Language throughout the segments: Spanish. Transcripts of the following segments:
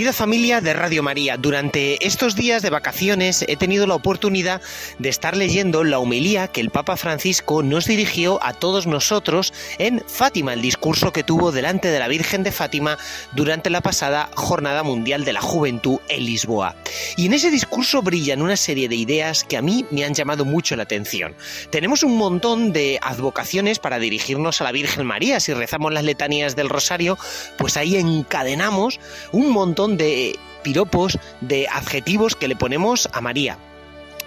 Querida familia de Radio María, durante estos días de vacaciones he tenido la oportunidad de estar leyendo la humilía que el Papa Francisco nos dirigió a todos nosotros en Fátima, el discurso que tuvo delante de la Virgen de Fátima durante la pasada Jornada Mundial de la Juventud en Lisboa. Y en ese discurso brillan una serie de ideas que a mí me han llamado mucho la atención. Tenemos un montón de advocaciones para dirigirnos a la Virgen María. Si rezamos las letanías del Rosario, pues ahí encadenamos un montón de piropos, de adjetivos que le ponemos a María.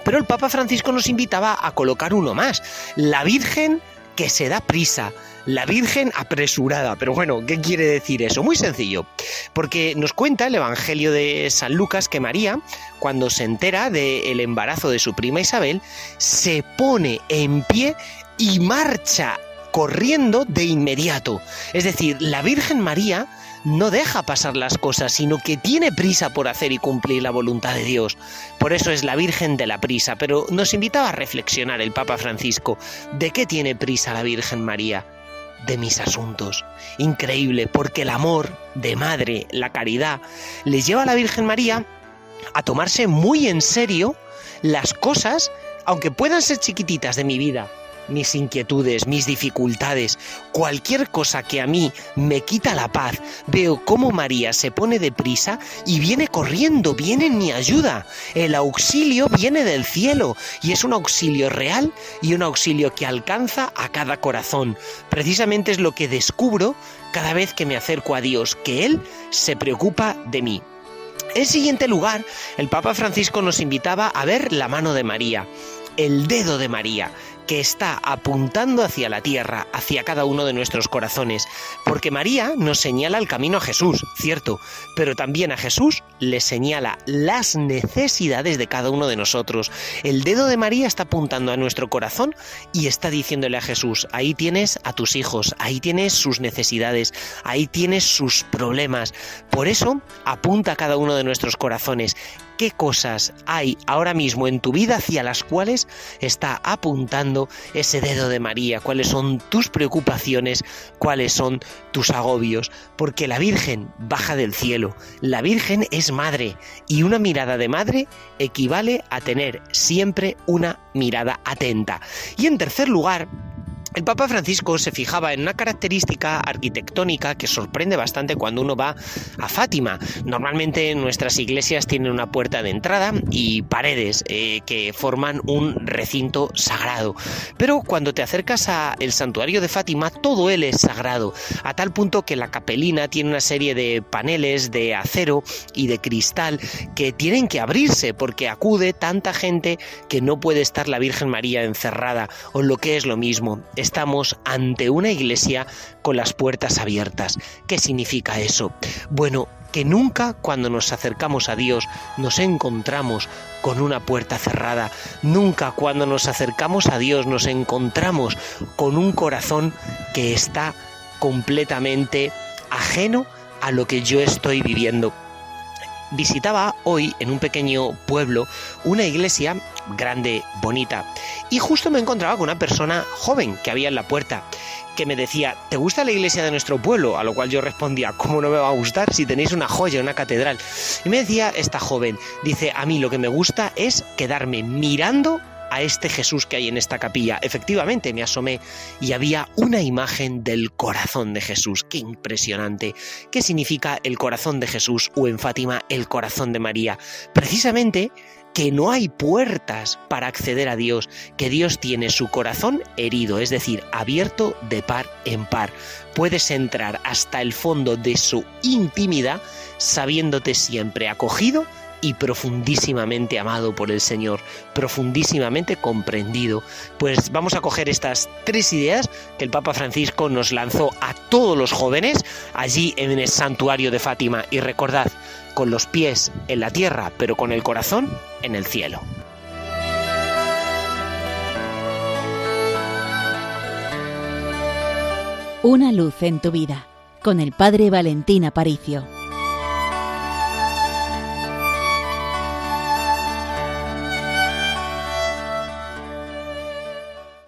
Pero el Papa Francisco nos invitaba a colocar uno más, la Virgen que se da prisa, la Virgen apresurada. Pero bueno, ¿qué quiere decir eso? Muy sencillo, porque nos cuenta el Evangelio de San Lucas que María, cuando se entera del embarazo de su prima Isabel, se pone en pie y marcha corriendo de inmediato. Es decir, la Virgen María no deja pasar las cosas, sino que tiene prisa por hacer y cumplir la voluntad de Dios. Por eso es la Virgen de la prisa, pero nos invitaba a reflexionar el Papa Francisco. ¿De qué tiene prisa la Virgen María? de mis asuntos. Increíble, porque el amor de madre, la caridad, les lleva a la Virgen María a tomarse muy en serio las cosas, aunque puedan ser chiquititas de mi vida, mis inquietudes, mis dificultades, cualquier cosa que a mí me quita la paz, veo cómo María se pone deprisa y viene corriendo, viene en mi ayuda. El auxilio viene del cielo y es un auxilio real y un auxilio que alcanza a cada corazón. Precisamente es lo que descubro cada vez que me acerco a Dios, que Él se preocupa de mí. En siguiente lugar, el Papa Francisco nos invitaba a ver la mano de María, el dedo de María, que está apuntando hacia la tierra, hacia cada uno de nuestros corazones, porque María nos señala el camino a Jesús, cierto, pero también a Jesús le señala las necesidades de cada uno de nosotros. El dedo de María está apuntando a nuestro corazón y está diciéndole a Jesús, ahí tienes a tus hijos, ahí tienes sus necesidades, ahí tienes sus problemas. Por eso apunta a cada uno de nuestros corazones qué cosas hay ahora mismo en tu vida hacia las cuales está apuntando ese dedo de María, cuáles son tus preocupaciones, cuáles son tus agobios, porque la Virgen baja del cielo, la Virgen es madre y una mirada de madre equivale a tener siempre una mirada atenta. Y en tercer lugar, el Papa Francisco se fijaba en una característica arquitectónica que sorprende bastante cuando uno va a Fátima. Normalmente nuestras iglesias tienen una puerta de entrada y paredes eh, que forman un recinto sagrado. Pero cuando te acercas al santuario de Fátima, todo él es sagrado, a tal punto que la capelina tiene una serie de paneles de acero y de cristal que tienen que abrirse porque acude tanta gente que no puede estar la Virgen María encerrada, o lo que es lo mismo estamos ante una iglesia con las puertas abiertas. ¿Qué significa eso? Bueno, que nunca cuando nos acercamos a Dios nos encontramos con una puerta cerrada. Nunca cuando nos acercamos a Dios nos encontramos con un corazón que está completamente ajeno a lo que yo estoy viviendo visitaba hoy en un pequeño pueblo una iglesia grande, bonita, y justo me encontraba con una persona joven que había en la puerta que me decía, ¿te gusta la iglesia de nuestro pueblo? A lo cual yo respondía, ¿cómo no me va a gustar si tenéis una joya, una catedral? Y me decía esta joven, dice, a mí lo que me gusta es quedarme mirando a este Jesús que hay en esta capilla. Efectivamente, me asomé y había una imagen del corazón de Jesús. ¡Qué impresionante! ¿Qué significa el corazón de Jesús o en Fátima el corazón de María? Precisamente que no hay puertas para acceder a Dios, que Dios tiene su corazón herido, es decir, abierto de par en par. Puedes entrar hasta el fondo de su intimidad sabiéndote siempre acogido y profundísimamente amado por el Señor, profundísimamente comprendido. Pues vamos a coger estas tres ideas que el Papa Francisco nos lanzó a todos los jóvenes allí en el santuario de Fátima y recordad, con los pies en la tierra, pero con el corazón en el cielo. Una luz en tu vida, con el Padre Valentín Aparicio.